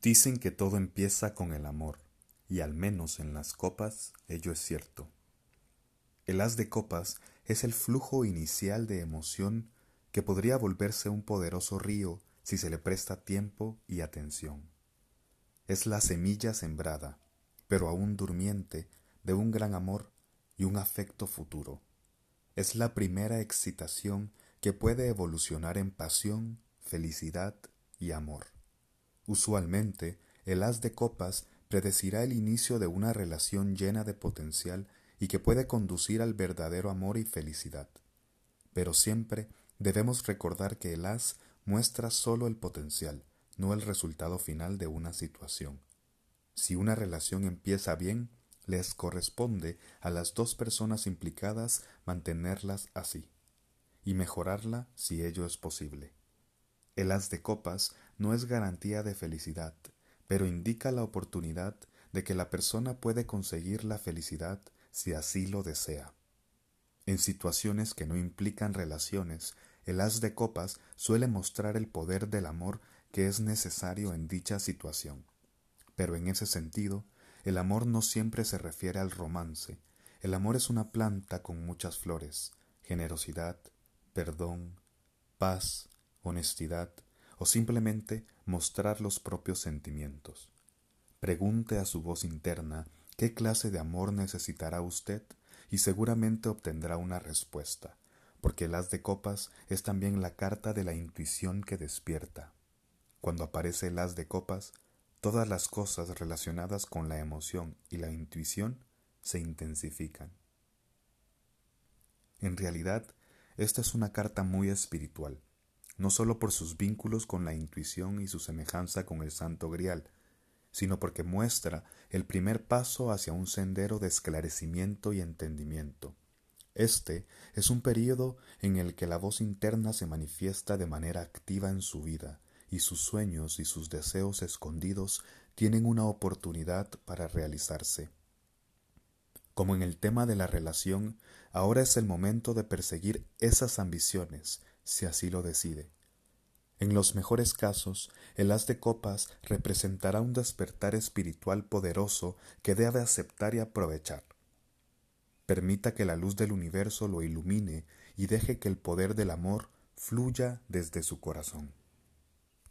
Dicen que todo empieza con el amor, y al menos en las copas ello es cierto. El haz de copas es el flujo inicial de emoción que podría volverse un poderoso río si se le presta tiempo y atención. Es la semilla sembrada, pero aún durmiente, de un gran amor y un afecto futuro. Es la primera excitación que puede evolucionar en pasión, felicidad y amor. Usualmente, el as de copas predecirá el inicio de una relación llena de potencial y que puede conducir al verdadero amor y felicidad. Pero siempre debemos recordar que el as muestra solo el potencial, no el resultado final de una situación. Si una relación empieza bien, les corresponde a las dos personas implicadas mantenerlas así y mejorarla si ello es posible. El as de copas no es garantía de felicidad, pero indica la oportunidad de que la persona puede conseguir la felicidad si así lo desea. En situaciones que no implican relaciones, el as de copas suele mostrar el poder del amor que es necesario en dicha situación. Pero en ese sentido, el amor no siempre se refiere al romance. El amor es una planta con muchas flores, generosidad, perdón, paz, honestidad o simplemente mostrar los propios sentimientos. Pregunte a su voz interna qué clase de amor necesitará usted y seguramente obtendrá una respuesta, porque el as de copas es también la carta de la intuición que despierta. Cuando aparece el as de copas, todas las cosas relacionadas con la emoción y la intuición se intensifican. En realidad, esta es una carta muy espiritual, no sólo por sus vínculos con la intuición y su semejanza con el Santo Grial, sino porque muestra el primer paso hacia un sendero de esclarecimiento y entendimiento. Este es un período en el que la voz interna se manifiesta de manera activa en su vida, y sus sueños y sus deseos escondidos tienen una oportunidad para realizarse. Como en el tema de la relación, ahora es el momento de perseguir esas ambiciones, si así lo decide. En los mejores casos, el haz de copas representará un despertar espiritual poderoso que debe aceptar y aprovechar. Permita que la luz del universo lo ilumine y deje que el poder del amor fluya desde su corazón.